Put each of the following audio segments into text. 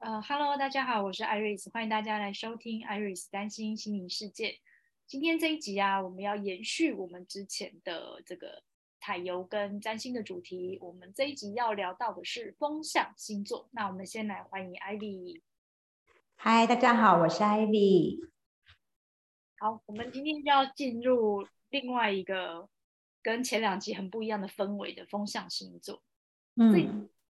呃哈喽，大家好，我是 Iris，欢迎大家来收听 Iris 占星心灵世界。今天这一集啊，我们要延续我们之前的这个彩油跟占星的主题。我们这一集要聊到的是风象星座。那我们先来欢迎 Ivy。嗨，大家好，我是 Ivy。好，我们今天就要进入另外一个跟前两集很不一样的氛围的风象星座。嗯，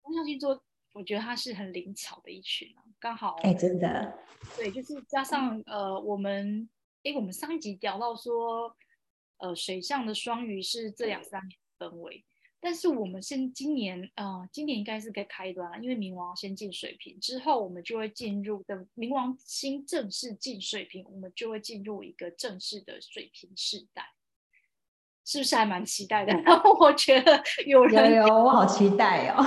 风象星座，我觉得他是很灵巧的一群啊，刚好，哎，真的，对，就是加上呃，我们。哎，我们上一集聊到说，呃，水象的双鱼是这两三年的氛围，但是我们现今年，呃，今年应该是个开端了，因为冥王先进水平之后，我们就会进入的冥王星正式进水平，我们就会进入一个正式的水平世代，是不是还蛮期待的？然 后我觉得有人有，有，我好期待哦。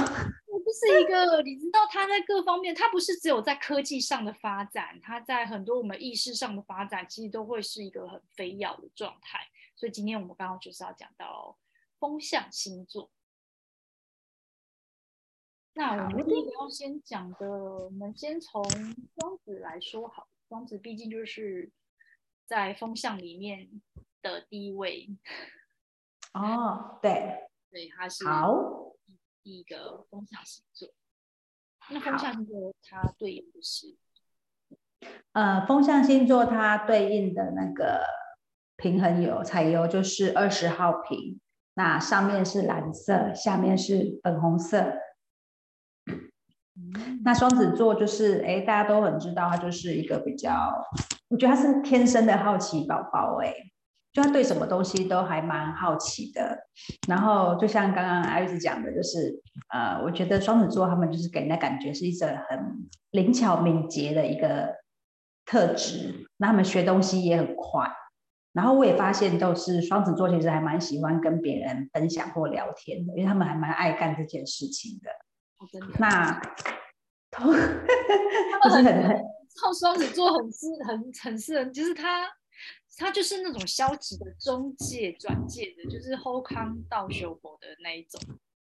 是一个，你知道，它在各方面，它不是只有在科技上的发展，它在很多我们意识上的发展，其实都会是一个很飞跃的状态。所以今天我们刚刚就是要讲到风象星座。那我们第一个要先讲的，我们先从双子来说好。双子毕竟就是在风象里面的第一位。哦，对，对，他是好。第一个风象星座，那风象星座它对应的是，呃，风象星座它对应的那个平衡油彩油就是二十号瓶，那上面是蓝色，下面是粉红色。嗯、那双子座就是，哎，大家都很知道，它就是一个比较，我觉得它是天生的好奇宝宝，哎。就他对什么东西都还蛮好奇的，然后就像刚刚艾瑞斯讲的，就是呃，我觉得双子座他们就是给人的感觉是一种很灵巧敏捷的一个特质，那他们学东西也很快。然后我也发现，都是双子座其实还蛮喜欢跟别人分享或聊天的，因为他们还蛮爱干这件事情的。那，不是很很，靠双子座很适很很适合，就是他。他就是那种消极的中介转介的，就是后康到修博的那一种，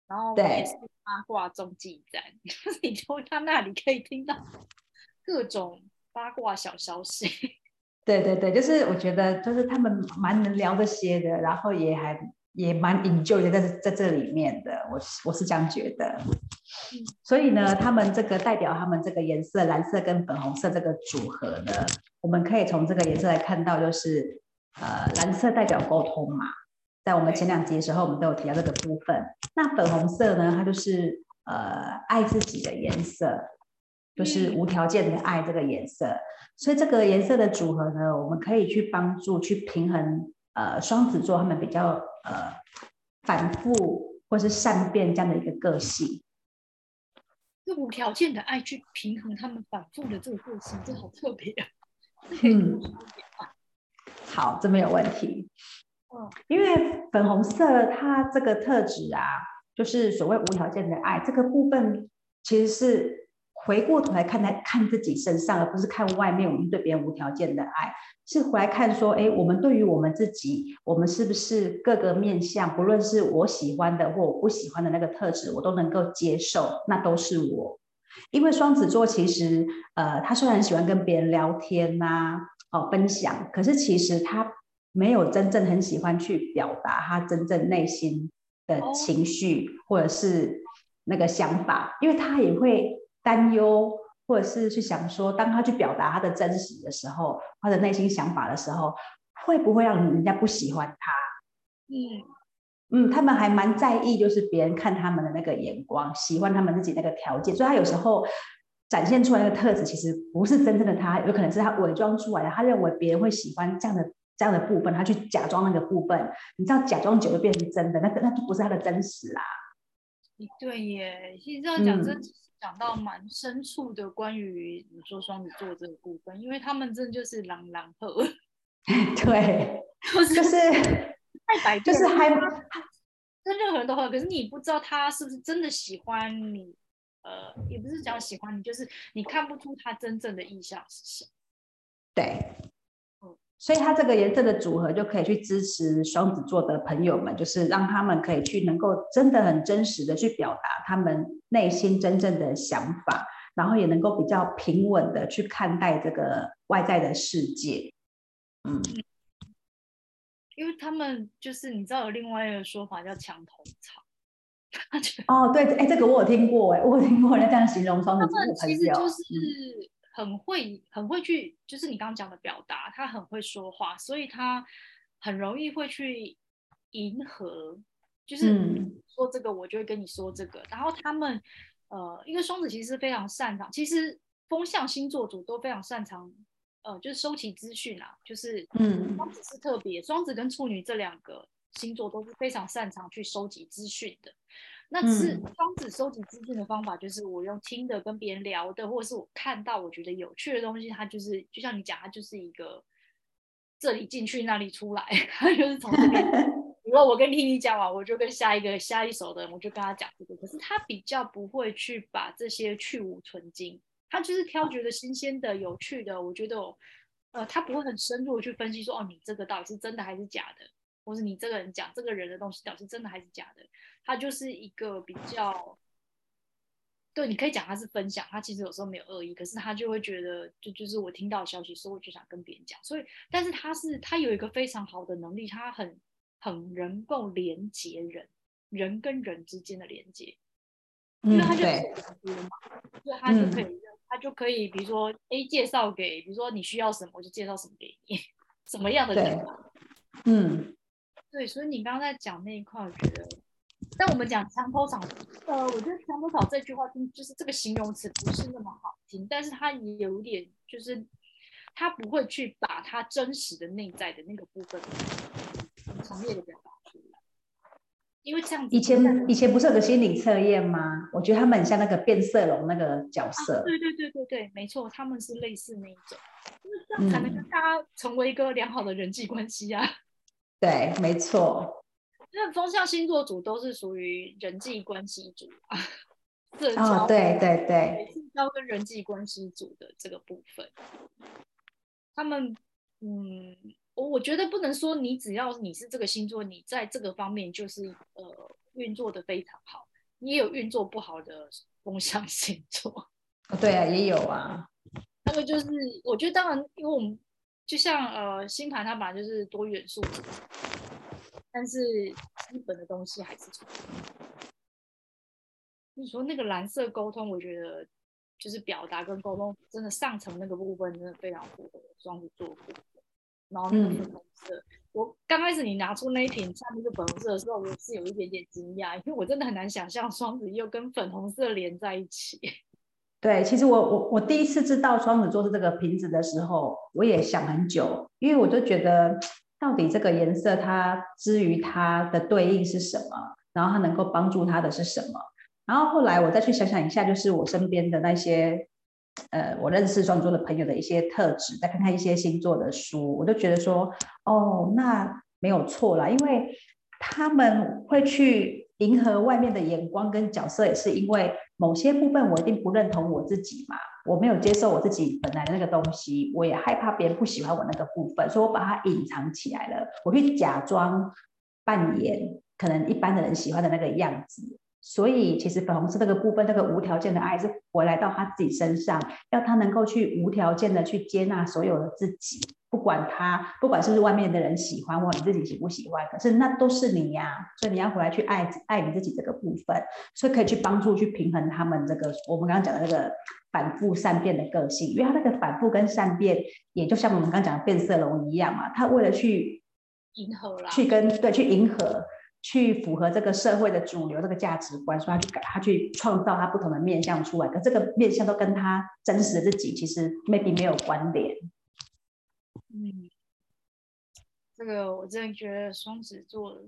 然后也是八卦中继站，就是你从他那里可以听到各种八卦小消息。对对对，就是我觉得就是他们蛮能聊这些的，然后也还也蛮 enjoy 在在这里面的，我我是这样觉得。所以呢，他们这个代表他们这个颜色蓝色跟粉红色这个组合呢。我们可以从这个颜色来看到，就是呃，蓝色代表沟通嘛，在我们前两集的时候，我们都有提到这个部分。那粉红色呢，它就是呃，爱自己的颜色，就是无条件的爱这个颜色。所以这个颜色的组合呢，我们可以去帮助去平衡呃，双子座他们比较呃反复或是善变这样的一个个性。用无条件的爱去平衡他们反复的这个个性，这好特别啊。嗯，好，这没有问题。嗯，因为粉红色它这个特质啊，就是所谓无条件的爱，这个部分其实是回过头来看来看自己身上，而不是看外面。我们对别人无条件的爱，是回来看说，哎，我们对于我们自己，我们是不是各个面向，不论是我喜欢的或我不喜欢的那个特质，我都能够接受，那都是我。因为双子座其实，呃，他虽然喜欢跟别人聊天呐、啊，哦，分享，可是其实他没有真正很喜欢去表达他真正内心的情绪或者是那个想法，因为他也会担忧，或者是去想说，当他去表达他的真实的时候，他的内心想法的时候，会不会让人家不喜欢他？嗯。嗯，他们还蛮在意，就是别人看他们的那个眼光，喜欢他们自己那个条件，所以他有时候展现出来那个特质，其实不是真正的他，有可能是他伪装出来的。他认为别人会喜欢这样的这样的部分，他去假装那个部分。你知道，假装久了变成真的，那个那就不是他的真实啦。对耶，其实这样讲真讲到蛮深处的关于你说双子座这个部分，因为他们真的就是狼狼赫。对，就是。太白，就是还跟任何人都合，可是你不知道他是不是真的喜欢你，呃，也不是讲喜欢你，就是你看不出他真正的意向是什么。对，嗯，所以他这个颜色的组合就可以去支持双子座的朋友们，就是让他们可以去能够真的很真实的去表达他们内心真正的想法。然后也能够比较平稳的去看待这个外在的世界。嗯，因为他们就是你知道有另外一个说法叫墙头草。哦，对，哎，这个我有听过，哎，我有听过人这样形容双子座的朋友，其实就是很会、很会去，就是你刚刚讲的表达，他很会说话，所以他很容易会去迎合，就是说这个我就会跟你说这个，嗯、然后他们呃，因为双子其实非常擅长，其实风象星座组都非常擅长，呃，就是收集资讯啊，就是嗯，双子是特别，双子跟处女这两个。星座都是非常擅长去收集资讯的。那是双子收集资讯的方法，就是我用听的、跟别人聊的，或者是我看到我觉得有趣的东西，它就是就像你讲，它就是一个这里进去那里出来，它就是从这边。如果我跟听你讲完，我就跟下一个下一手的人，我就跟他讲这个。可是他比较不会去把这些去芜存菁，他就是挑觉得新鲜的、有趣的。我觉得，呃，他不会很深入的去分析说，哦，你这个到底是真的还是假的。或是你这个人讲这个人的东西，到底是真的还是假的？他就是一个比较，对，你可以讲他是分享，他其实有时候没有恶意，可是他就会觉得，就就是我听到消息，所以我就想跟别人讲。所以，但是他是他有一个非常好的能力，他很很能够连接人，人跟人之间的连接，因为他就是人多嘛，所以他就可以，嗯、他就可以，比如说 A 介绍给，比如说你需要什么，我就介绍什么给你，什么样的人，嗯。对，所以你刚刚在讲那一块，我觉得，但我们讲墙头草，呃，我觉得墙头草这句话听就是这个形容词不是那么好听，但是它也有点，就是他不会去把他真实的内在的那个部分很强烈的表因为这样子。以前以前不是有个心理测验吗？我觉得他们很像那个变色龙那个角色。啊、对对对对对，没错，他们是类似那一种，就是这样才能跟大家成为一个良好的人际关系啊。对，没错。那风象星座组都是属于人际关系组啊，社交、哦、对对对，社交跟人际关系组的这个部分，他们嗯，我我觉得不能说你只要你是这个星座，你在这个方面就是呃运作的非常好，你也有运作不好的风象星座。对啊，也有啊。那个就是，我觉得当然，因为我们。就像呃，星盘它本来就是多元素，但是基本的东西还是重要。你说那个蓝色沟通，我觉得就是表达跟沟通，真的上层那个部分真的非常符合双子座。然后那个粉红色，嗯、我刚开始你拿出那一瓶下面是粉红色的时候，我是有一点点惊讶，因为我真的很难想象双子又跟粉红色连在一起。对，其实我我我第一次知道双子座是这个瓶子的时候，我也想很久，因为我就觉得到底这个颜色它之于它的对应是什么，然后它能够帮助它的是什么，然后后来我再去想想一下，就是我身边的那些呃我认识双子座的朋友的一些特质，再看看一些星座的书，我就觉得说哦，那没有错啦，因为他们会去迎合外面的眼光跟角色，也是因为。某些部分我一定不认同我自己嘛，我没有接受我自己本来的那个东西，我也害怕别人不喜欢我那个部分，所以我把它隐藏起来了，我去假装扮演可能一般的人喜欢的那个样子。所以其实粉红色这个部分，那个无条件的爱是回来到他自己身上，要他能够去无条件的去接纳所有的自己。不管他，不管是不是外面的人喜欢或你自己喜不喜欢，可是那都是你呀、啊，所以你要回来去爱爱你自己这个部分，所以可以去帮助去平衡他们这个我们刚刚讲的那个反复善变的个性，因为他那个反复跟善变，也就像我们刚刚讲的变色龙一样嘛，他为了去迎合啦，去跟对去迎合，去符合这个社会的主流这个价值观，所以他去改，他去创造他不同的面相出来，可这个面相都跟他真实的自己其实 maybe 没有关联。嗯，这个我真的觉得双子座，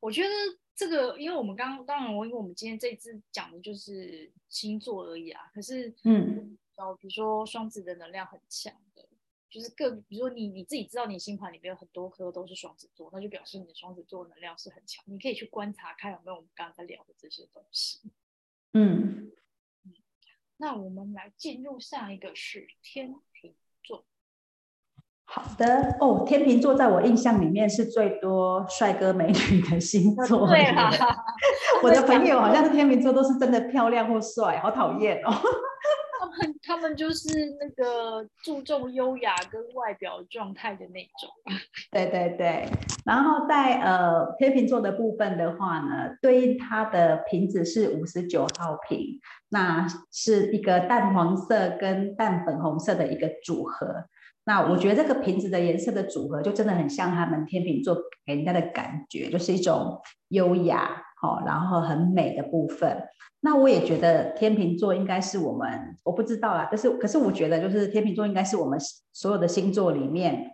我觉得这个，因为我们刚刚当然我因为我们今天这一次讲的就是星座而已啊，可是嗯，然比如说双子的能量很强的，就是各比如说你你自己知道你星盘里面有很多颗都是双子座，那就表示你的双子座能量是很强，你可以去观察看有没有我们刚刚在聊的这些东西。嗯嗯，那我们来进入下一个是天秤。好的哦，天秤座在我印象里面是最多帅哥美女的星座。对啊，我的朋友好像是天秤座，都是真的漂亮或帅，好讨厌哦。他们就是那个注重优雅跟外表状态的那种。对对对，然后在呃天秤座的部分的话呢，对应它的瓶子是五十九号瓶，那是一个淡黄色跟淡粉红色的一个组合。那我觉得这个瓶子的颜色的组合，就真的很像他们天秤座给人家的感觉，就是一种优雅，哦，然后很美的部分。那我也觉得天秤座应该是我们，我不知道啦，但是可是我觉得就是天秤座应该是我们所有的星座里面，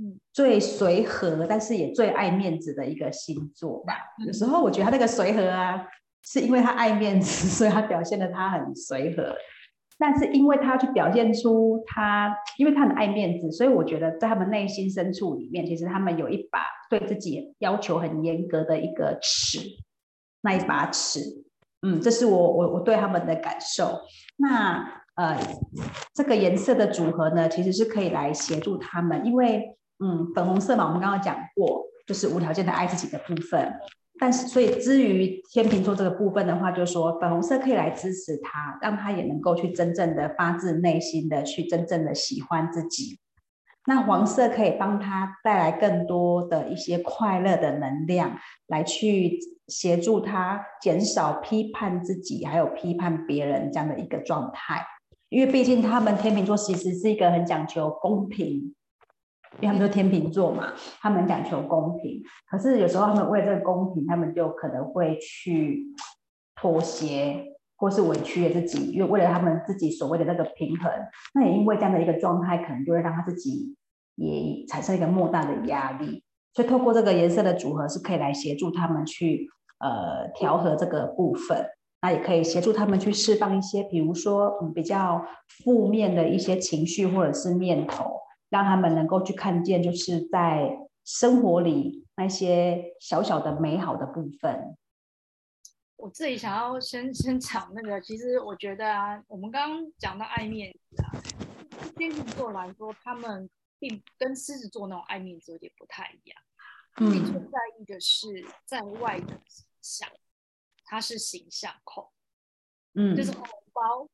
嗯，最随和，但是也最爱面子的一个星座吧。有时候我觉得他那个随和啊，是因为他爱面子，所以他表现得他很随和。但是因为他去表现出他，因为他很爱面子，所以我觉得在他们内心深处里面，其实他们有一把对自己要求很严格的一个尺，那一把尺，嗯，这是我我我对他们的感受。那呃，这个颜色的组合呢，其实是可以来协助他们，因为嗯，粉红色嘛，我们刚刚讲过，就是无条件的爱自己的部分。但是，所以至于天秤座这个部分的话，就是说粉红色可以来支持他，让他也能够去真正的发自内心的去真正的喜欢自己。那黄色可以帮他带来更多的一些快乐的能量，来去协助他减少批判自己还有批判别人这样的一个状态。因为毕竟他们天秤座其实是一个很讲求公平。因为他们说天秤座嘛，他们讲求公平，可是有时候他们为了这个公平，他们就可能会去妥协，或是委屈了自己，因为为了他们自己所谓的那个平衡，那也因为这样的一个状态，可能就会让他自己也产生一个莫大的压力。所以透过这个颜色的组合，是可以来协助他们去呃调和这个部分，那也可以协助他们去释放一些，比如说嗯比较负面的一些情绪或者是念头。让他们能够去看见，就是在生活里那些小小的美好的部分。我自己想要先 先讲那个，其实我觉得啊，我们刚刚讲到爱面子啊，天秤座来说，他们并跟狮子座那种爱面子有点不太一样。嗯，最在意的是在外的形象，他是形象控，嗯，就是红包。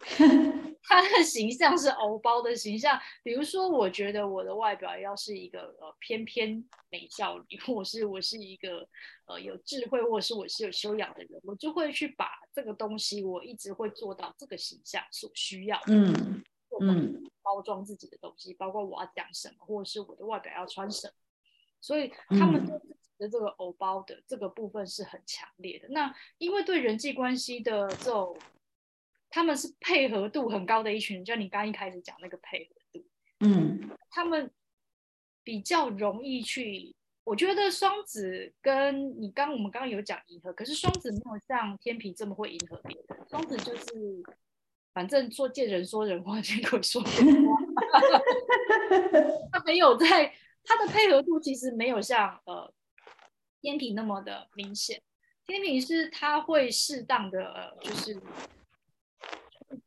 他的形象是偶包的形象，比如说，我觉得我的外表要是一个呃翩翩美少女，或是我是一个呃有智慧，或是我是有修养的人，我就会去把这个东西，我一直会做到这个形象所需要的，嗯嗯，包装自己的东西，包括我要讲什么，或者是我的外表要穿什么，所以他们对。自己的这个偶包的这个部分是很强烈的。那因为对人际关系的这种。他们是配合度很高的一群人，就你刚刚一开始讲那个配合度，嗯，他们比较容易去。我觉得双子跟你刚我们刚刚有讲迎合，可是双子没有像天秤这么会迎合别人。双子就是反正说见人说人话，见鬼说鬼话。他没有在他的配合度其实没有像呃天平那么的明显。天平是他会适当的呃就是。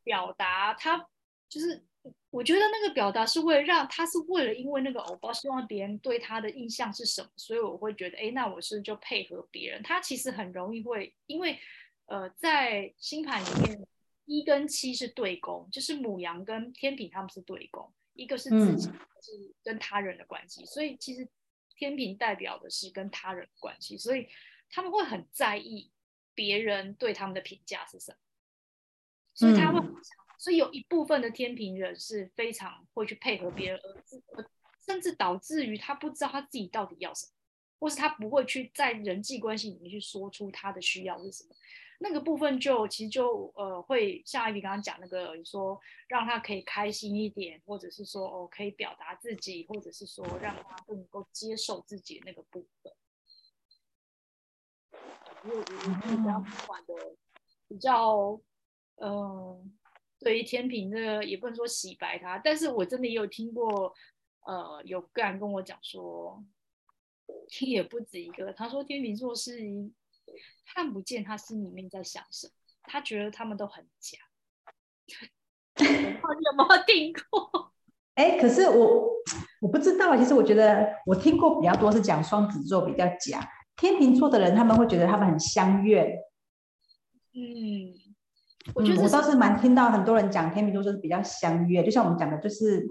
表达他就是，我觉得那个表达是为了让他是为了，因为那个偶包，希望别人对他的印象是什么，所以我会觉得，哎，那我是就配合别人。他其实很容易会，因为呃，在星盘里面，一跟七是对宫，就是母羊跟天平他们是对宫，一个是自己，是跟他人的关系，所以其实天平代表的是跟他人的关系，所以他们会很在意别人对他们的评价是什么。所以他会，所以有一部分的天平人是非常会去配合别人，而甚至导致于他不知道他自己到底要什么，或是他不会去在人际关系里面去说出他的需要是什么。那个部分就其实就呃会像艾比刚刚讲那个，你说让他可以开心一点，或者是说哦可以表达自己，或者是说让他更能够接受自己那个部分。因为我比较管的比较。嗯，对于天平这个也不能说洗白他，但是我真的也有听过，呃，有个人跟我讲说，听 也不止一个，他说天秤座是看不见他心里面在想什么，他觉得他们都很假。你有没有听过？哎，可是我我不知道，其实我觉得我听过比较多是讲双子座比较假，天秤座的人他们会觉得他们很相悦。嗯。我觉得我倒是蛮听到很多人讲天秤座就是比较相约，就像我们讲的，就是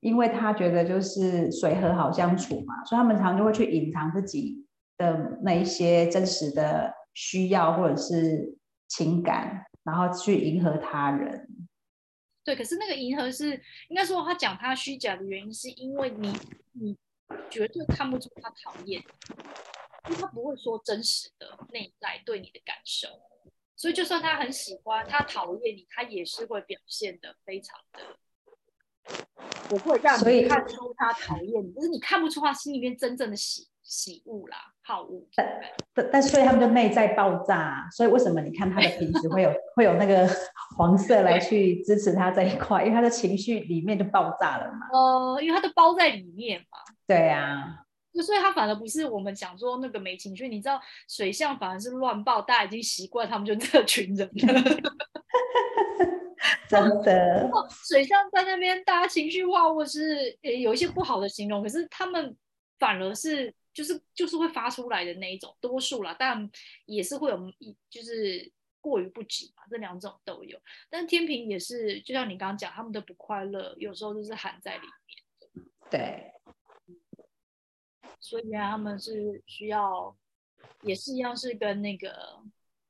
因为他觉得就是水和好相处嘛，所以他们常常就会去隐藏自己的那一些真实的需要或者是情感，然后去迎合他人。对，可是那个迎合是应该说他讲他虚假的原因，是因为你你绝对看不出他讨厌，因为他不会说真实的内在对你的感受。所以，就算他很喜欢，他讨厌你，他也是会表现的非常的，我会让你看出他讨厌你，就是你看不出他心里面真正的喜喜恶啦、好恶。但但但所以他们就内在爆炸。所以为什么你看他的瓶子会有 会有那个黄色来去支持他这一块？因为他的情绪里面就爆炸了嘛。呃，因为他都包在里面嘛。对呀、啊。所以他反而不是我们讲说那个没情绪，你知道水象反而是乱爆，大家已经习惯他们就这群人了。真的，水象在那边大家情绪化，或是有一些不好的形容，可是他们反而是就是就是会发出来的那一种，多数啦，但也是会有一就是过于不及嘛，这两种都有。但天平也是，就像你刚刚讲，他们的不快乐有时候就是含在里面。对。所以啊，他们是需要，也是一样，是跟那个，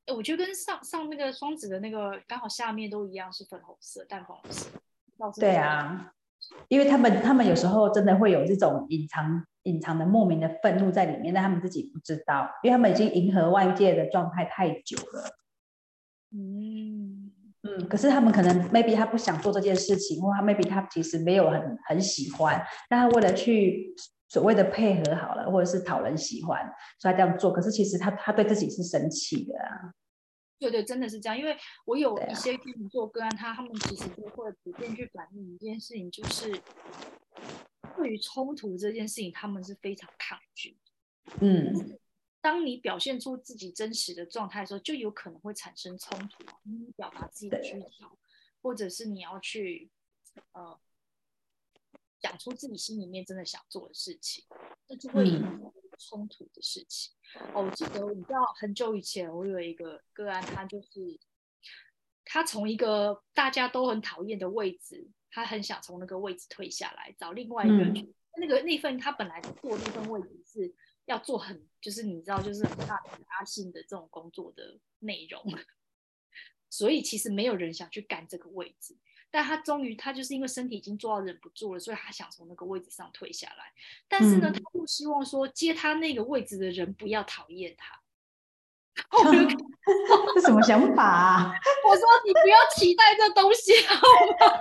哎，我觉得跟上上那个双子的那个刚好下面都一样，是粉红色，淡粉红色。对啊，因为他们他们有时候真的会有这种隐藏隐藏的莫名的愤怒在里面，但他们自己不知道，因为他们已经迎合外界的状态太久了。嗯嗯，可是他们可能 maybe 他不想做这件事情，或他 maybe 他其实没有很很喜欢，但他为了去。所谓的配合好了，或者是讨人喜欢，所以他这样做。可是其实他他对自己是生气的啊。对对，真的是这样。因为我有一些天秤座个案，他他们其实都会普遍去反映一件事情，就是对于冲突这件事情，他们是非常抗拒。嗯，当你表现出自己真实的状态的时候，就有可能会产生冲突。你表达自己的需求，或者是你要去呃。讲出自己心里面真的想做的事情，这就会有冲突的事情。嗯。哦，我记得你知道很久以前，我有一个个案，他就是他从一个大家都很讨厌的位置，他很想从那个位置退下来，找另外一个人。嗯。那个那份他本来做那份位置是要做很，就是你知道，就是很大的压性的这种工作的内容，所以其实没有人想去干这个位置。但他终于，他就是因为身体已经做到忍不住了，所以他想从那个位置上退下来。但是呢，嗯、他又希望说接他那个位置的人不要讨厌他。这什么想法啊？我说你不要期待这东西好吗？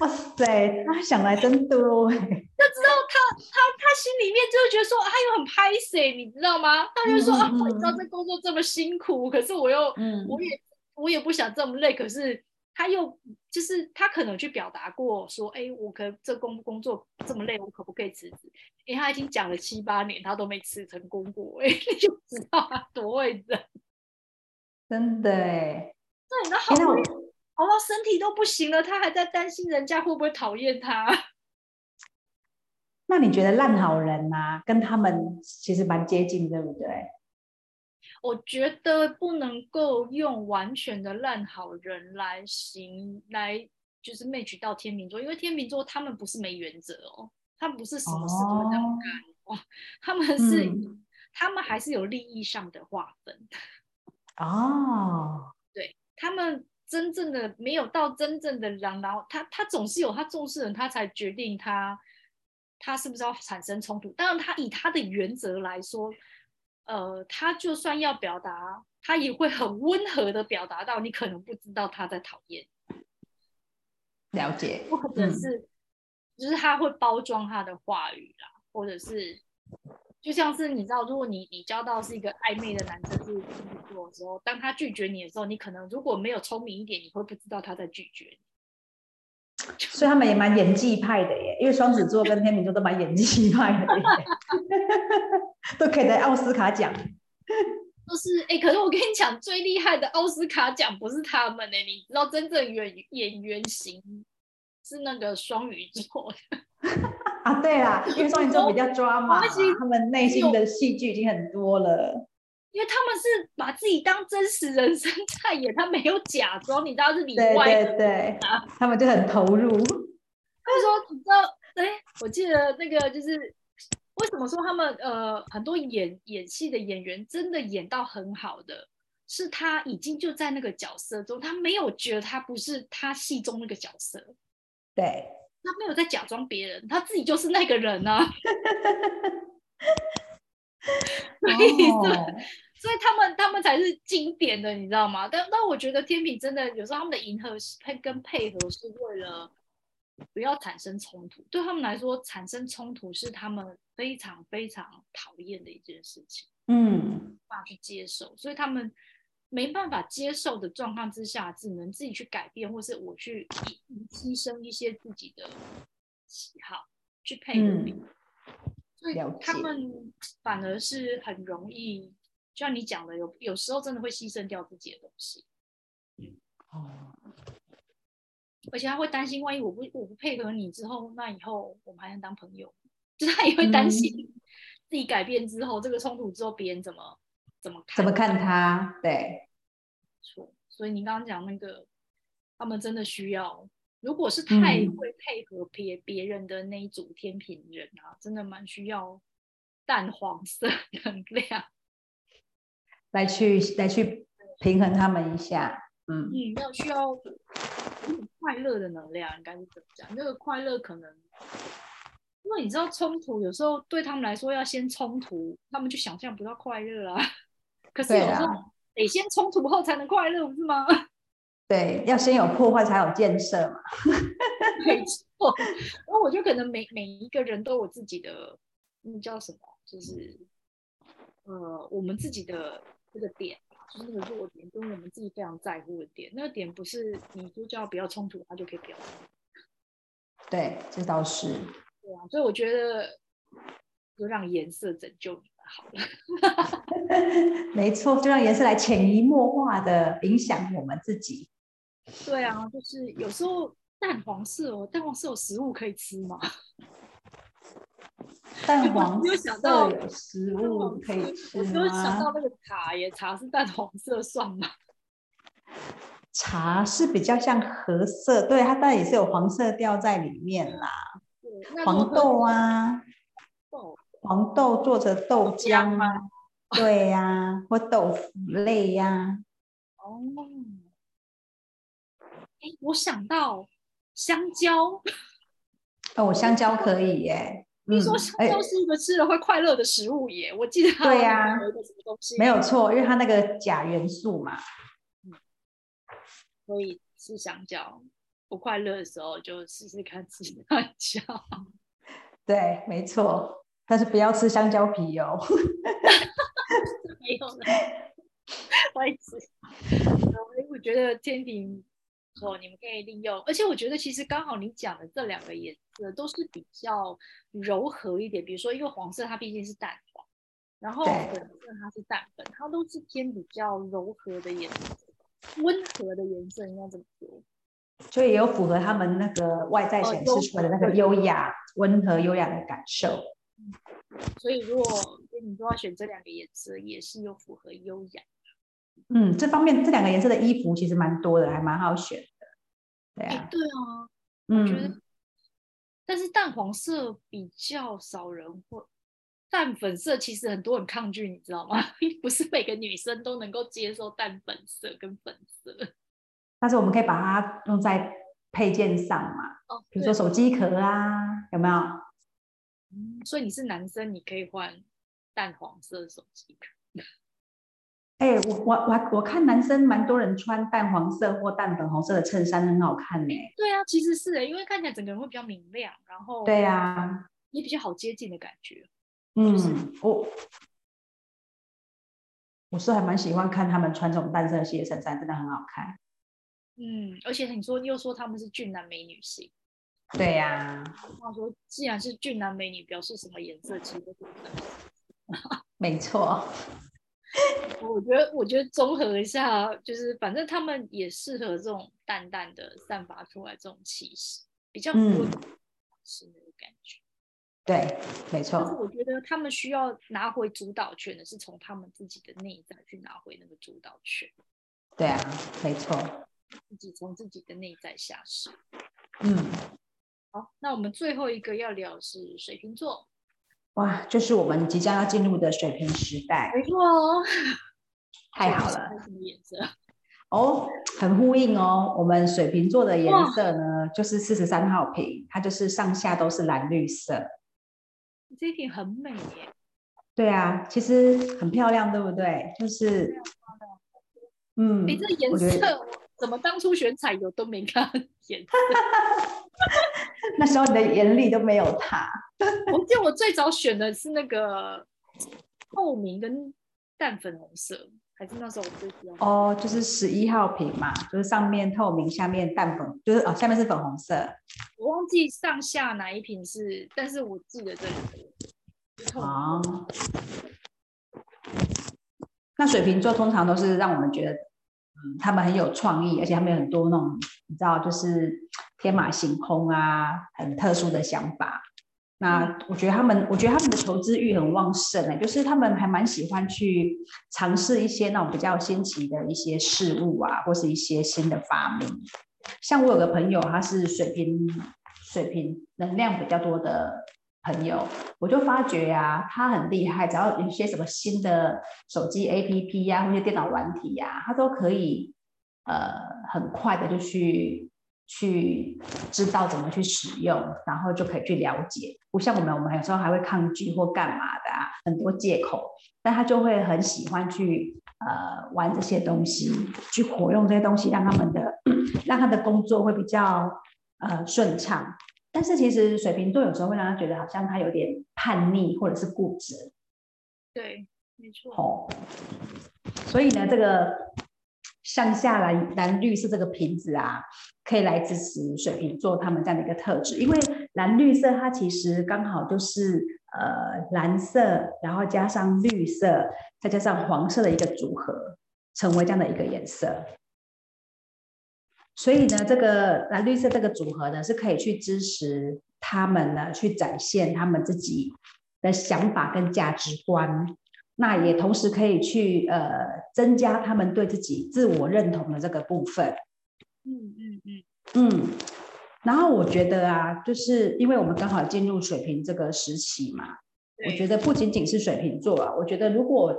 哇塞，他想来真多哎！就知道他他他心里面就会觉得说，他又很拍谁，你知道吗？他就说、嗯、啊，我知道这工作这么辛苦，可是我又、嗯、我也我也不想这么累，可是。他又就是他可能去表达过说，哎，我可这工工作这么累，我可不可以辞职？因为他已经讲了七八年，他都没辞成功过，哎，你就知道他多会忍，真的哎。对，那好不容易熬到身体都不行了，他还在担心人家会不会讨厌他。那你觉得烂好人啊，跟他们其实蛮接近，对不对？我觉得不能够用完全的烂好人来行来，就是 match 到天秤座，因为天秤座他们不是没原则哦，他们不是什么事都会这样干哦，哦，他们是、嗯、他们还是有利益上的划分。哦，对他们真正的没有到真正的然后他他总是有他重视人，他才决定他他是不是要产生冲突，当然他以他的原则来说。呃，他就算要表达，他也会很温和的表达到，你可能不知道他在讨厌。了解，或者是，嗯、就是他会包装他的话语啦，或者是，就像是你知道，如果你你交到是一个暧昧的男生是处女座的时候，当他拒绝你的时候，你可能如果没有聪明一点，你会不知道他在拒绝你。所以他们也蛮演技派的耶，因为双子座跟天秤座都蛮演技派的耶，都可以得奥斯卡奖。就是哎、欸，可是我跟你讲，最厉害的奥斯卡奖不是他们呢，你知道真正演演员型是那个双鱼座 啊，对啦，因为双鱼座比较抓马，他们内心的戏剧已经很多了。因为他们是把自己当真实人生在演，他没有假装，你知道是里外对对对，他们就很投入。他们说，你知道，哎，我记得那个就是为什么说他们呃很多演演戏的演员真的演到很好的，是他已经就在那个角色中，他没有觉得他不是他戏中那个角色，对，他没有在假装别人，他自己就是那个人啊。所以，哦、所以他们他们才是经典的，你知道吗？但但我觉得天平真的有时候他们的迎合配跟配合是为了不要产生冲突，对他们来说，产生冲突是他们非常非常讨厌的一件事情。嗯，无法去接受，所以他们没办法接受的状况之下，只能自己去改变，或是我去牺牲一些自己的喜好去配合你。嗯所以他们反而是很容易，就像你讲的，有有时候真的会牺牲掉自己的东西。哦。而且他会担心，万一我不我不配合你之后，那以后我们还能当朋友？就是他也会担心 自己改变之后，嗯、这个冲突之后，别人怎么怎么看？怎么看他？对。错。所以你刚刚讲那个，他们真的需要。如果是太会配合别别人的那一组天平人啊，嗯、真的蛮需要淡黄色能量 来去来去平衡他们一下。嗯嗯，要需要快乐的能量，应该是怎么讲？那个快乐可能，因为你知道冲突有时候对他们来说要先冲突，他们就想象不到快乐啊。可是有时候得先冲突后才能快乐，不是吗？对，要先有破坏才有建设嘛。没错，然后我就可能每每一个人都有自己的，那叫什么？就是呃，我们自己的这个点，就是那个弱点，跟我们自己非常在乎的点。那个点不是你就叫不要冲突，他就可以不要冲突。对，这倒是。对啊，所以我觉得就让颜色拯救你们好了。没错，就让颜色来潜移默化的影响我们自己。对啊，就是有时候淡黄色哦，淡黄色有食物可以吃吗？淡黄色有食物可以吃吗？我就想到那个茶耶，茶是淡黄色算吗？茶是比较像褐色，对，它当然也是有黄色调在里面啦。黄豆啊，豆黄豆做成豆浆吗？对呀、啊，或豆腐类呀、啊。哦。哎，我想到香蕉哦，香蕉可以耶。你说香蕉是一个吃了会快乐的食物耶？我记得对呀，没有错，因为它那个钾元素嘛。嗯，所以吃香蕉不快乐的时候就试试看吃香蕉。对，没错，但是不要吃香蕉皮哦。没有了，不好意思。我觉得天秤。哦，你们可以利用，而且我觉得其实刚好你讲的这两个颜色都是比较柔和一点。比如说，因为黄色它毕竟是淡黄，然后粉色它是淡粉，它都是偏比较柔和的颜色，温和的颜色应该怎么说。所以也有符合他们那个外在显示出来的那个优雅、温和、优雅的感受。所以如果你说要选这两个颜色，也是有符合优雅。嗯，这方面这两个颜色的衣服其实蛮多的，还蛮好选的。对啊，欸、对啊，嗯，我觉得，但是淡黄色比较少人会，淡粉色其实很多人抗拒，你知道吗？不是每个女生都能够接受淡粉色跟粉色。但是我们可以把它用在配件上嘛，哦，比如说手机壳啊，有没有？嗯，所以你是男生，你可以换淡黄色的手机壳。哎、欸，我我我我看男生蛮多人穿淡黄色或淡粉红色的衬衫，很好看呢。对啊，其实是哎，因为看起来整个人会比较明亮，然后对啊，也比较好接近的感觉。嗯，就是、我我是还蛮喜欢看他们穿这种淡色系的衬衫，真的很好看。嗯，而且你说又说他们是俊男美女型，对呀、啊。话说，既然是俊男美女，表示什么颜色其实 没错。我觉得，我觉得综合一下，就是反正他们也适合这种淡淡的散发出来这种气息，比较温和的感觉。对，没错。但是我觉得他们需要拿回主导权的是从他们自己的内在去拿回那个主导权。对啊，没错。自己从自己的内在下手。嗯，好，那我们最后一个要聊的是水瓶座。哇，就是我们即将要进入的水瓶时代。没错哦，太好了。什么颜色？哦，很呼应哦。我们水瓶座的颜色呢，就是四十三号瓶，它就是上下都是蓝绿色。这一瓶很美耶。对啊，其实很漂亮，对不对？就是，嗯，你这颜色怎么当初选彩油都没看颜色？那时候你的眼里都没有他。我记得我最早选的是那个透明跟淡粉红色。还是那时候我最喜欢哦，就是十一号瓶嘛，就是上面透明，下面淡粉，就是哦，下面是粉红色。我忘记上下哪一瓶是，但是我记得这里个。哦。那水瓶座通常都是让我们觉得，嗯，他们很有创意，而且他们有很多那种，你知道，就是天马行空啊，很特殊的想法。那我觉得他们，我觉得他们的求知欲很旺盛哎，就是他们还蛮喜欢去尝试一些那种比较新奇的一些事物啊，或是一些新的发明。像我有个朋友，他是水瓶，水瓶能量比较多的朋友，我就发觉呀、他很厉害，只要有一些什么新的手机 APP 呀、啊，或者电脑软体呀、他都可以呃很快的就去。去知道怎么去使用，然后就可以去了解。不像我们，我们有时候还会抗拒或干嘛的啊，很多借口。但他就会很喜欢去呃玩这些东西，去活用这些东西，让他们的 让他的工作会比较呃顺畅。但是其实水瓶座有时候会让他觉得好像他有点叛逆或者是固执。对，没错。哦，所以呢，这个上下蓝蓝绿色这个瓶子啊。可以来支持水瓶座他们这样的一个特质，因为蓝绿色它其实刚好就是呃蓝色，然后加上绿色，再加上黄色的一个组合，成为这样的一个颜色。所以呢，这个蓝绿色这个组合呢，是可以去支持他们呢去展现他们自己的想法跟价值观，那也同时可以去呃增加他们对自己自我认同的这个部分。嗯嗯嗯。嗯，然后我觉得啊，就是因为我们刚好进入水瓶这个时期嘛，我觉得不仅仅是水瓶座啊，我觉得如果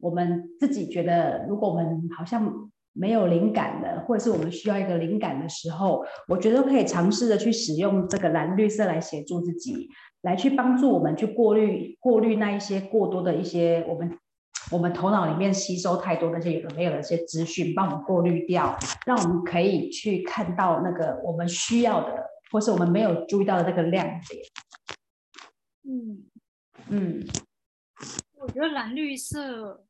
我们自己觉得，如果我们好像没有灵感的，或者是我们需要一个灵感的时候，我觉得可以尝试着去使用这个蓝绿色来协助自己，来去帮助我们去过滤过滤那一些过多的一些我们。我们头脑里面吸收太多那些有的没有的一些资讯，帮我们过滤掉，让我们可以去看到那个我们需要的，或是我们没有注意到的那个亮点。嗯嗯，我觉得蓝绿色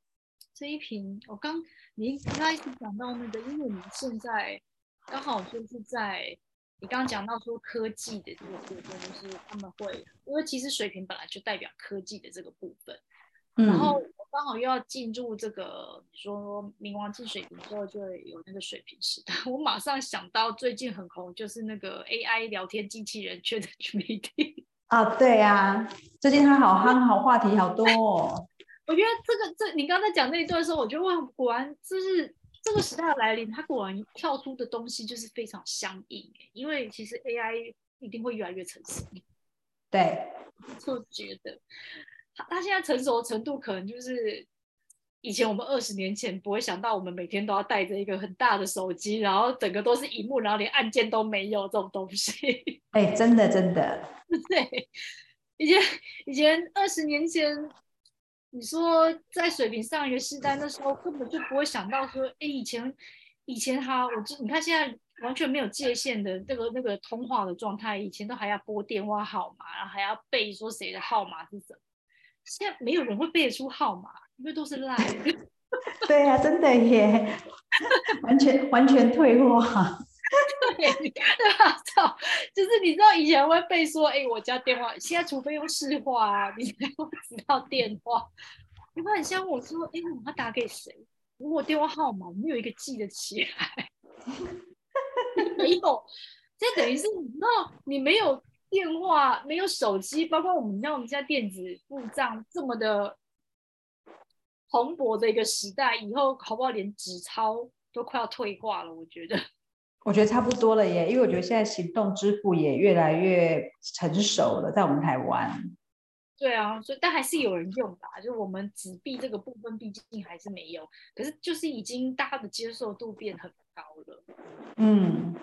这一瓶，我刚你刚开始讲到那个，因为我们现在刚好就是在你刚刚讲到说科技的这个部分，就是他们会，因为其实水瓶本来就代表科技的这个部分，嗯、然后。刚好又要进入这个，你说冥王进水瓶之后就有那个水瓶时代，我马上想到最近很红，就是那个 AI 聊天机器人 ChatGPT 啊，对呀、啊，最近它好夯，好话题好多哦。我觉得这个这你刚才讲那一段的时候，我觉得哇，果然就是这个时代的来临，它果然跳出的东西就是非常相应，因为其实 AI 一定会越来越成熟。对，就觉得。他他现在成熟的程度，可能就是以前我们二十年前不会想到，我们每天都要带着一个很大的手机，然后整个都是荧幕，然后连按键都没有这种东西。哎、欸，真的真的，对，以前以前二十年前，你说在水瓶上一个时代，那时候根本就不会想到说，哎、以前以前哈，我就你看现在完全没有界限的那个那个通话的状态，以前都还要拨电话号码，然后还要背说谁的号码是什么。现在没有人会背得出号码，因为都是赖。对呀、真的耶，完全完全退化。对，对啊，操，就是你知道以前会背说，哎，我家电话，现在除非用市话啊，你才会知道电话。你会很像我说，哎，我要打给谁？如果电话号码没有一个记得起来，没有，这等于是你知道，你没有。电话，没有手机，包括我们像我们现在电子付账这么的蓬勃的一个时代，以后好不好连纸钞都快要退化了？我觉得，我觉得差不多了耶，因为我觉得现在行动支付也越来越成熟了，在我们台湾。对啊，所以但还是有人用吧，就是我们纸币这个部分毕竟还是没有，可是就是已经大家的接受度变很高了。嗯，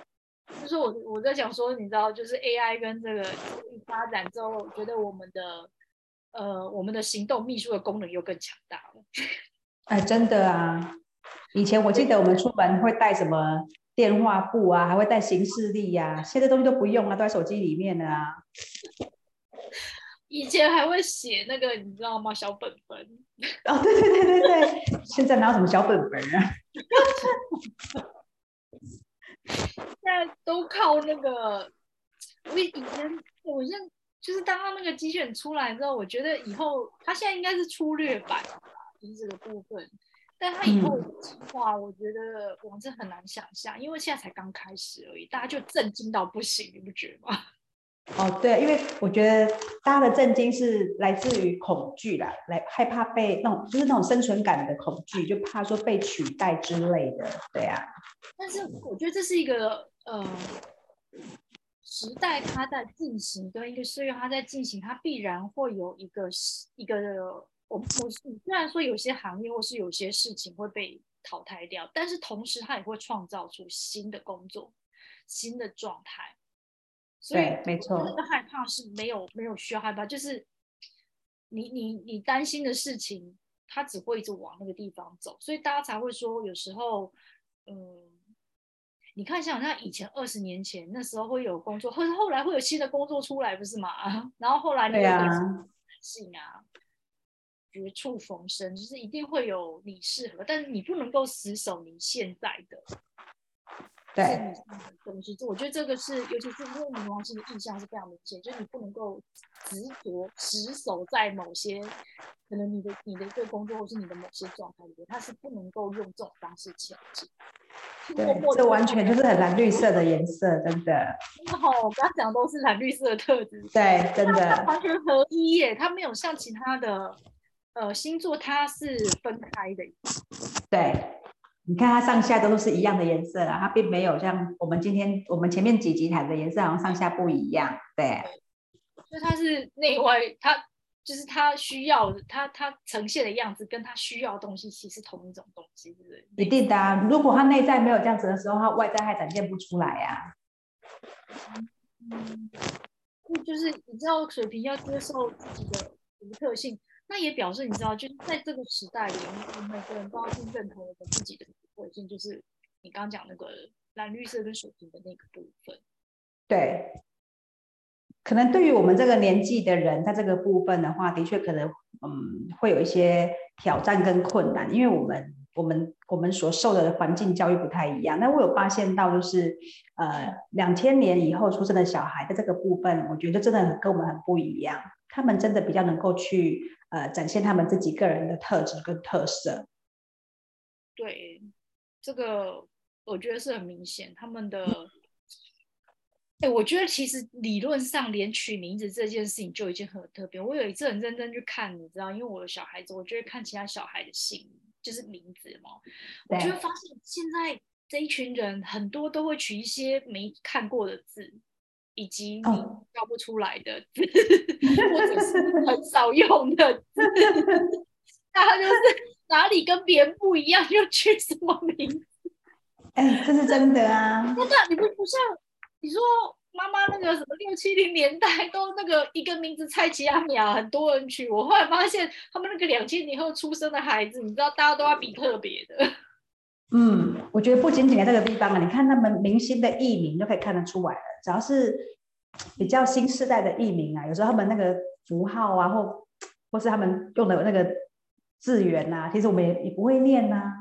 就是我我在想说，你知道，就是 AI 跟这个发展之后，我觉得我们的呃我们的行动秘书的功能又更强大了。哎，真的啊，以前我记得我们出门会带什么电话簿啊，还会带行事历呀、啊，现在东西都不用啊，都在手机里面了啊。以前还会写那个，你知道吗？小本本。哦，对对对对对，现在哪有什么小本本啊？现在都靠那个。我以前，我现在就是当他那个机器人出来之后，我觉得以后他现在应该是粗略版吧，就是这个部分。但他以后的进化，我觉得我真很难想象，因为现在才刚开始而已，大家就震惊到不行，你不觉得吗？哦，对，因为我觉得大家的震惊是来自于恐惧啦，来害怕被那种就是那种生存感的恐惧，就怕说被取代之类的，对啊。但是我觉得这是一个呃时代，它在进行跟一个岁月它在进行，它必然会有一个一个我我虽然说有些行业或是有些事情会被淘汰掉，但是同时它也会创造出新的工作、新的状态。所以，没错，那个害怕是没有没有需要害怕，就是你你你担心的事情，它只会一直往那个地方走，所以大家才会说，有时候，嗯，你看像像以前二十年前那时候会有工作，或者后来会有新的工作出来，不是吗？然后后来那个性啊，绝处逢生，就是一定会有你适合，但是你不能够死守你现在的。对，东西，我觉得这个是，尤其是因为冥王星的印象是非常明显，就是你不能够执着死守在某些可能你的你的一个工作或是你的某些状态里面，它是不能够用这种方式前进。对，这完全就是很蓝绿色的颜色，真的。好，我刚刚讲的都是蓝绿色的特质。对，真的。完全合一耶，它没有像其他的呃星座，它是分开的。对。你看它上下都是一样的颜色啊，它并没有像我们今天我们前面几集谈的颜色好像上下不一样，对。就它是内外，它就是它需要它它呈现的样子，跟它需要的东西其实是同一种东西，对不对？一定的啊，如果它内在没有这样子的时候，它外在还展现不出来呀、啊。嗯，就是你知道水瓶要接受自己的独特性。那也表示，你知道，就是在这个时代里，我们每个人都要去认同我们自己的个性，就是你刚刚讲那个蓝绿色跟水瓶的那个部分。对，可能对于我们这个年纪的人，在这个部分的话，的确可能嗯会有一些挑战跟困难，因为我们我们我们所受的环境教育不太一样。那我有发现到，就是呃两千年以后出生的小孩，在这个部分，我觉得真的很跟我们很不一样，他们真的比较能够去。呃，展现他们自己个人的特质跟特色。对，这个我觉得是很明显。他们的，哎，我觉得其实理论上连取名字这件事情就已经很特别。我有一次很认真去看，你知道，因为我的小孩子，我就会看其他小孩的姓，就是名字嘛。我就会发现现在这一群人很多都会取一些没看过的字。以及你叫不出来的或者是很少用的字，那他就是哪里跟别人不一样，就取什么名字。哎，这是真的啊！真的，你不不像你说妈妈那个什么六七零年代都那个一个名字蔡奇阿米亚，很多人取。我后来发现他们那个两千年后出生的孩子，你知道大家都要比特别的。嗯，我觉得不仅仅在这个地方啊，你看他们明星的艺名都可以看得出来了。只要是比较新时代的艺名啊，有时候他们那个符号啊，或或是他们用的那个字源呐、啊，其实我们也也不会念呐、啊。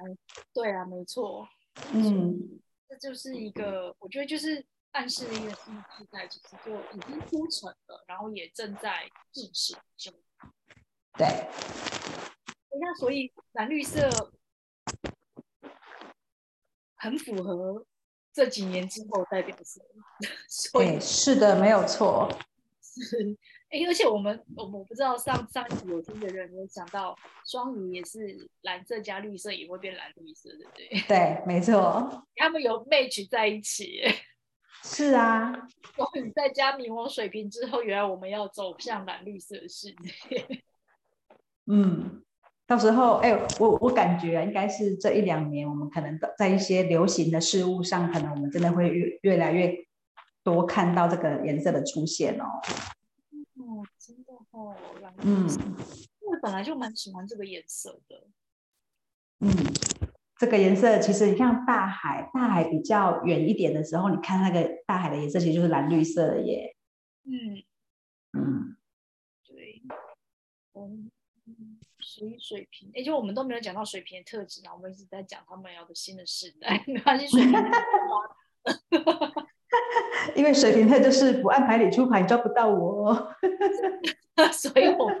嗯，对啊，没错。嗯，这就是一个，我觉得就是暗示一个新时代其实就已经铺成了，然后也正在进行中。对。那所以蓝绿色。很符合这几年之后代表色。所以、欸、是的，没有错。是，哎、欸，而且我们我我不知道上上一集有听的人有讲到，双鱼也是蓝色加绿色也会变蓝绿色，对不对？对，没错。他们有 match 在一起。是啊，双鱼再加冥王水平之后，原来我们要走向蓝绿色的世界。嗯。到时候，哎、欸，我我感觉应该是这一两年，我们可能在一些流行的事物上，可能我们真的会越越来越多看到这个颜色的出现哦。哦，真的哦，嗯，因为本来就蛮喜欢这个颜色的。嗯，这个颜色其实你像大海，大海比较远一点的时候，你看那个大海的颜色，其实就是蓝绿色的耶。嗯嗯，对，嗯。属于水瓶，也、欸，就我们都没有讲到水瓶的特质啊，我们一直在讲他们要的新的时代，没关系，水瓶。因为水瓶特就是不按牌理出牌，抓不到我，所以我们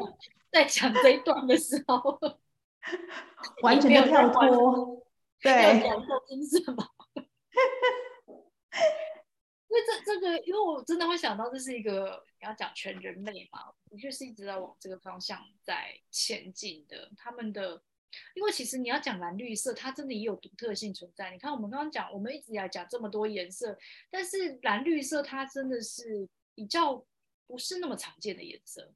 在讲这一段的时候，完全的跳脱，对，讲错听什么？因为这这个，因为我真的会想到这是一个你要讲全人类嘛，的确是一直在往这个方向在前进的。他们的，因为其实你要讲蓝绿色，它真的也有独特性存在。你看我们刚刚讲，我们一直来讲这么多颜色，但是蓝绿色它真的是比较不是那么常见的颜色。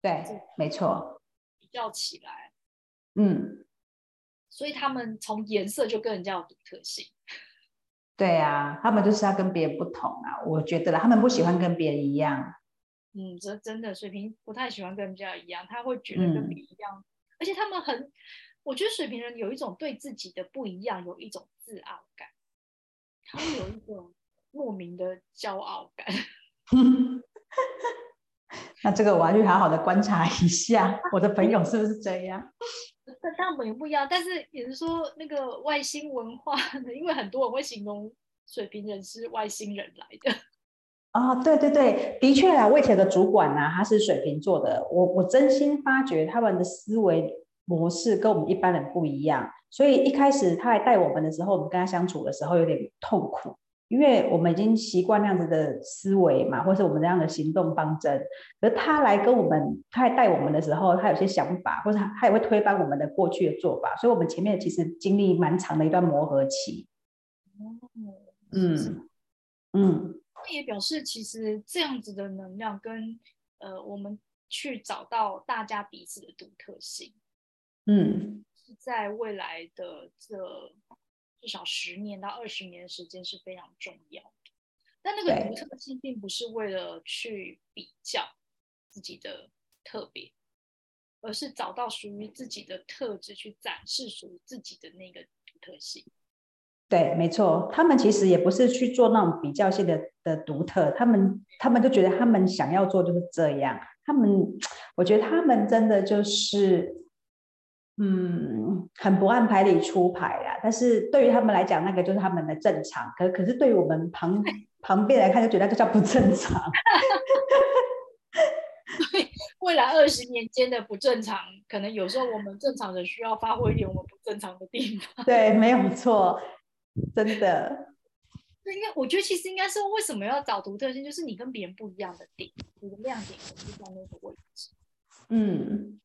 对，没错。比较起来，嗯，所以他们从颜色就跟人家有独特性。对啊，他们就是要跟别人不同啊，我觉得啦，他们不喜欢跟别人一样。嗯，这真的，水瓶不太喜欢跟人家一样，他会觉得跟别人一样，嗯、而且他们很，我觉得水瓶人有一种对自己的不一样，有一种自傲感，他们有一种莫名的骄傲感。那这个我要去好好的观察一下，我的朋友是不是这样？但他们也不一样，但是也是说那个外星文化，因为很多人会形容水瓶人是外星人来的。哦，对对对，的确啊，我以前的主管呢、他是水瓶座的，我我真心发觉他们的思维模式跟我们一般人不一样，所以一开始他来带我们的时候，我们跟他相处的时候有点痛苦。因为我们已经习惯那样子的思维嘛，或是我们这样的行动方针，而他来跟我们，他来带我们的时候，他有些想法，或者他也会推翻我们的过去的做法，所以我们前面其实经历蛮长的一段磨合期。嗯嗯，那也表示其实这样子的能量跟呃，我们去找到大家彼此的独特性，嗯，是在未来的这。至少十年到二十年的时间是非常重要的，但那个独特性并不是为了去比较自己的特别，而是找到属于自己的特质，去展示属于自己的那个独特性。对，没错，他们其实也不是去做那种比较性的的独特，他们他们就觉得他们想要做就是这样，他们我觉得他们真的就是。嗯，很不按牌理出牌啦。但是对于他们来讲，那个就是他们的正常。可可是对于我们旁旁边来看，就觉得这叫不正常。对，未来二十年间的不正常，可能有时候我们正常人需要发挥一点我们不正常的地方。对，没有错，真的。对，因为我觉得其实应该是为什么要找独特性，就是你跟别人不一样的点，你的亮点可能就在那个位置。嗯，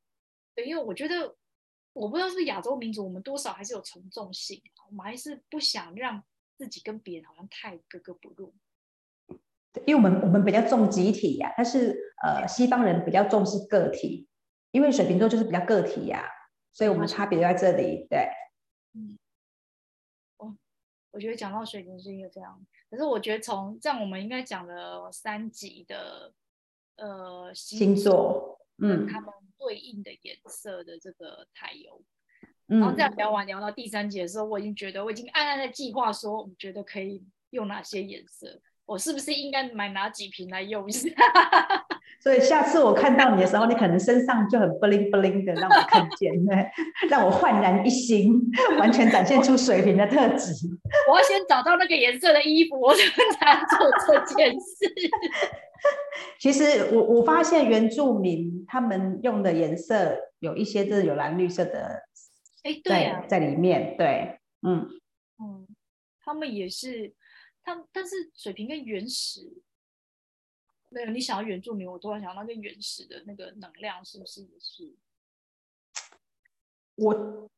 对，因为我觉得。我不知道是不是亚洲民族，我们多少还是有从众性，我们还是不想让自己跟别人好像太格格不入。因为我们我们比较重集体呀、啊，但是呃西方人比较重视个体，因为水瓶座就是比较个体呀、啊，所以我们差别在这里。对，嗯，我我觉得讲到水瓶是一个这样，可是我觉得从这样我们应该讲了三集的呃星座，嗯，他们。对应的颜色的这个台油，然后这样聊完聊到第三节的时候，我已经觉得我已经暗暗在计划说，我觉得可以用哪些颜色，我是不是应该买哪几瓶来用一下？所以下次我看到你的时候，你可能身上就很 bling bling 的，让我看见，对，让我焕然一新，完全展现出水平的特质。我要先找到那个颜色的衣服，我才能做这件事。其实我我发现原住民他们用的颜色有一些，就是有蓝绿色的，哎，对啊，在里面，对，嗯嗯，他们也是，它但是水平跟原始，没有你想要原住民，我突然想到那个原始的那个能量是不是也是？我。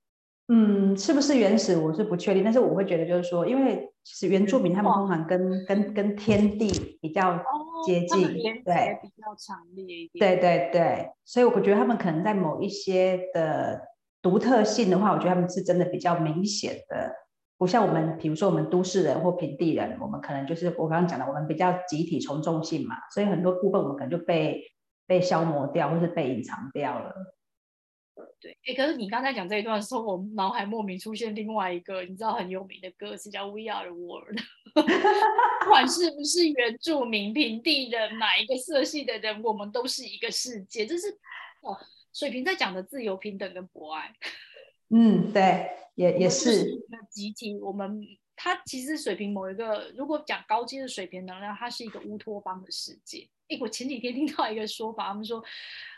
嗯，是不是原始我是不确定，但是我会觉得就是说，因为其实原住民他们通常跟、哦、跟跟天地比较接近，哦、对，比较强烈一点，对对对，所以我觉得他们可能在某一些的独特性的话，我觉得他们是真的比较明显的，不像我们，比如说我们都市人或平地人，我们可能就是我刚刚讲的，我们比较集体从众性嘛，所以很多部分我们可能就被被消磨掉，或是被隐藏掉了。对，哎，可是你刚才讲这一段的时候，我脑海莫名出现另外一个你知道很有名的歌词，叫《We Are the World》。不管是不是原住民、平地人，哪一个色系的人，我们都是一个世界。这是哦，水瓶在讲的自由、平等跟博爱。嗯，对，也也是。是集体，我们它其实水平某一个，如果讲高阶的水平能量，它是一个乌托邦的世界。哎，我前几天听到一个说法，他们说。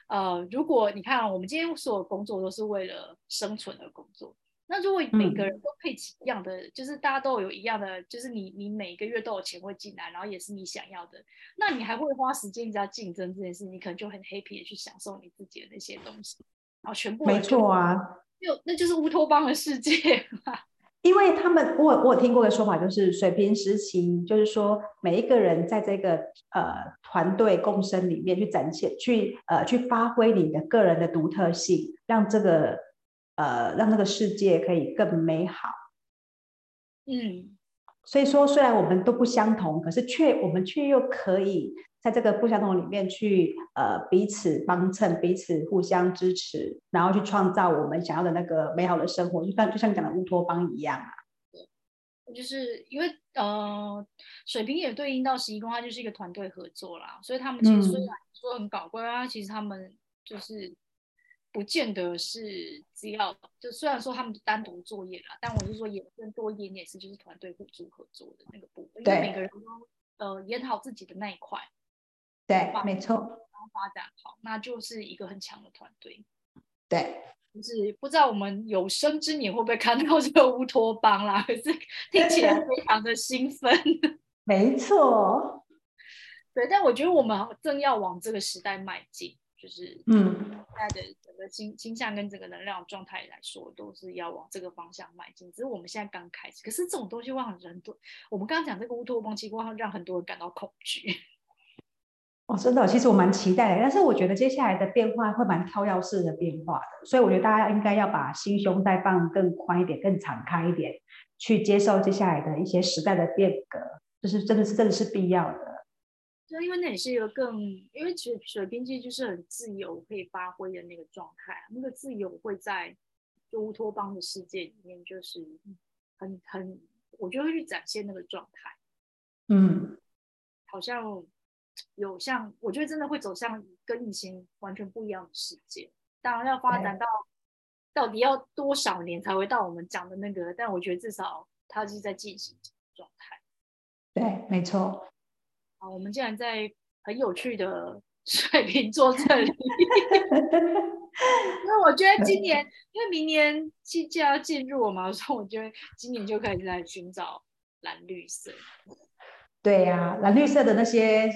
呃，如果你看我们今天所有工作都是为了生存而工作，那如果每个人都配齐一样的，嗯、就是大家都有一样的，就是你你每个月都有钱会进来，然后也是你想要的，那你还会花时间在竞争这件事，你可能就很 happy 的去享受你自己的那些东西，然后全部没错啊，就那就是乌托邦的世界嘛。因为他们，我我有听过的说法，就是水平时期，就是说每一个人在这个呃团队共生里面去展现，去呃去发挥你的个人的独特性，让这个呃让这个世界可以更美好。嗯，所以说虽然我们都不相同，可是却我们却又可以。在这个不相同里面去，呃，彼此帮衬，彼此互相支持，然后去创造我们想要的那个美好的生活，就像就像讲的乌托邦一样啊。对，就是因为呃，水瓶也对应到十一宫，它就是一个团队合作啦，所以他们其实虽然说很搞怪啊，嗯、其实他们就是不见得是只要就虽然说他们单独作业啦，但我是说也更多一点点是就是团队互助合作的那个部分，因为每个人都呃演好自己的那一块。对，没错。然后发展好，那就是一个很强的团队。对，就是不知道我们有生之年会不会看到这个乌托邦啦？可是听起来非常的兴奋。没错。对，但我觉得我们正要往这个时代迈进，就是嗯，现在的整个倾倾向跟整个能量状态来说，都是要往这个方向迈进。只是我们现在刚开始，可是这种东西会让人多。我们刚刚讲这个乌托邦，其实会让很多人感到恐惧。哦，真的，其实我蛮期待的，但是我觉得接下来的变化会蛮跳跃式的变化的，所以我觉得大家应该要把心胸再放更宽一点、更敞开一点，去接受接下来的一些时代的变革，就是真的是真的是必要的。就因为那也是一个更，因为其实水瓶座就是很自由可以发挥的那个状态，那个自由会在就乌托邦的世界里面，就是很很，我就会去展现那个状态。嗯，好像。有像，我觉得真的会走向跟以前完全不一样的世界。当然要发展到到底要多少年才会到我们讲的那个，但我觉得至少它是在进行状态。对，没错。好，我们竟然在很有趣的 水瓶座这里，因为我觉得今年，因为明年季节要进入嘛，所以我觉得今年就可以来寻找蓝绿色。对呀、啊，蓝绿色的那些。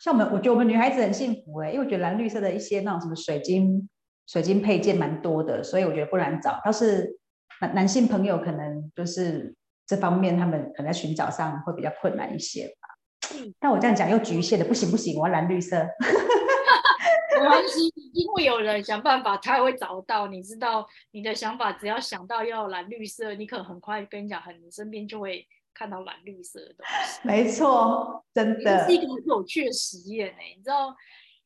像我们，我觉得我们女孩子很幸福哎，因为我觉得蓝绿色的一些那种什么水晶、水晶配件蛮多的，所以我觉得不难找。倒是男男性朋友可能就是这方面，他们可能在寻找上会比较困难一些吧。嗯，但我这样讲又局限的，不行不行，我要蓝绿色。没关系，因为有人想办法，他也会找到。你知道，你的想法只要想到要蓝绿色，你可能很快跟你讲，很你身边就会。看到蓝绿色的东西，没错，真的是一个很有趣的实验哎、欸，你知道，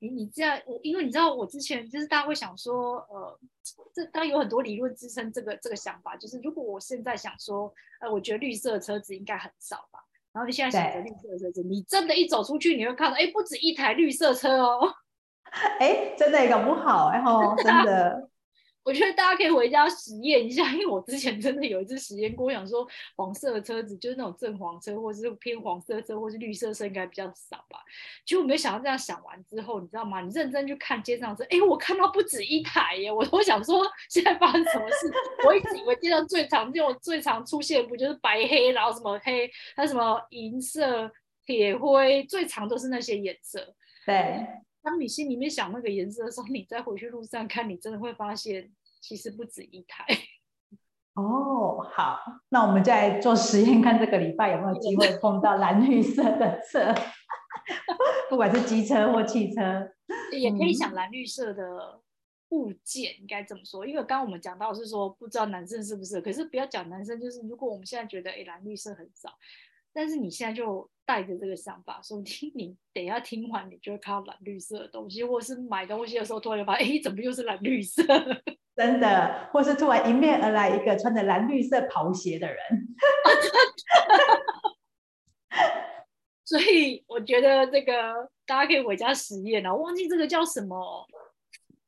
你你这样，我因为你知道，我之前就是大家会想说，呃，这当然有很多理论支撑这个这个想法，就是如果我现在想说，呃，我觉得绿色的车子应该很少吧，然后你现在想着绿色的车子，你真的，一走出去，你会看到，哎，不止一台绿色车哦，哎，真的搞不好，哎吼，真的。我觉得大家可以回家实验一下，因为我之前真的有一次实验过，我想说黄色的车子就是那种正黄车，或者是偏黄色车，或是绿色车应该比较少吧。结果没想到这样想完之后，你知道吗？你认真去看街上车，哎，我看到不止一台耶！我都想说现在发生什么事？我一直以为街上最常见、最常出现不就是白黑，然后什么黑，还有什么银色、铁灰，最常都是那些颜色。对。当你心里面想那个颜色的时候，你再回去路上看，你真的会发现其实不止一台。哦，好，那我们再做实验，看这个礼拜有没有机会碰到蓝绿色的车，不管是机车或汽车，也可以想蓝绿色的物件，应该怎么说。因为刚刚我们讲到是说，不知道男生是不是，可是不要讲男生，就是如果我们现在觉得，哎，蓝绿色很少。但是你现在就带着这个想法，说听你等一下听完，你就会看到蓝绿色的东西，或者是买东西的时候突然就发现，哎，怎么又是蓝绿色？真的，或是突然迎面而来一个穿着蓝绿色跑鞋的人。所以我觉得这个大家可以回家实验了。我忘记这个叫什么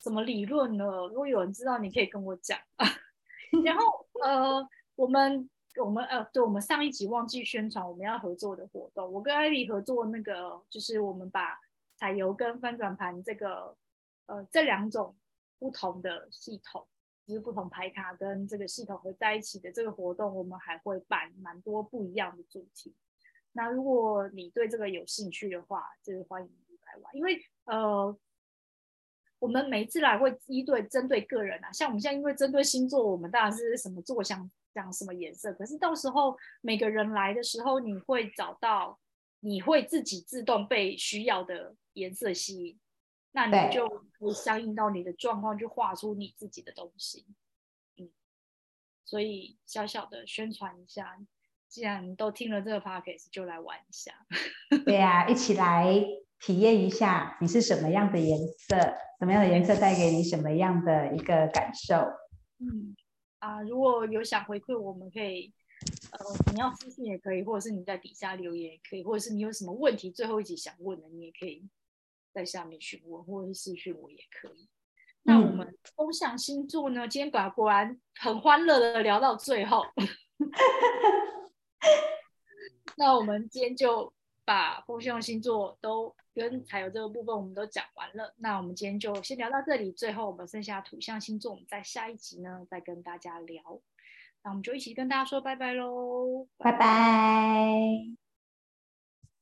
什么理论了，如果有人知道，你可以跟我讲。然后呃，我们。我们呃，对，我们上一集忘记宣传我们要合作的活动。我跟艾莉合作那个，就是我们把彩油跟翻转盘这个呃这两种不同的系统，就是不同牌卡跟这个系统合在一起的这个活动，我们还会办蛮多不一样的主题。那如果你对这个有兴趣的话，就是欢迎你来玩，因为呃，我们每一次来会一对针对个人啊，像我们现在因为针对星座，我们当然是什么座相。讲什么颜色？可是到时候每个人来的时候，你会找到，你会自己自动被需要的颜色吸引，那你就会相应到你的状况，去画出你自己的东西。嗯，所以小小的宣传一下，既然都听了这个 podcast，就来玩一下。对呀、啊，一起来 体验一下，你是什么样的颜色？什么样的颜色带给你什么样的一个感受？嗯。啊，如果有想回馈，我们可以，呃，你要私信也可以，或者是你在底下留言也可以，或者是你有什么问题，最后一集想问的，你也可以在下面询问，或者是私讯我也可以。那我们风象星座呢？今天果果然很欢乐的聊到最后，那我们今天就把风象星座都。跟还有这个部分我们都讲完了，那我们今天就先聊到这里。最后我们剩下土象星座，我们在下一集呢再跟大家聊。那我们就一起跟大家说拜拜喽，拜拜。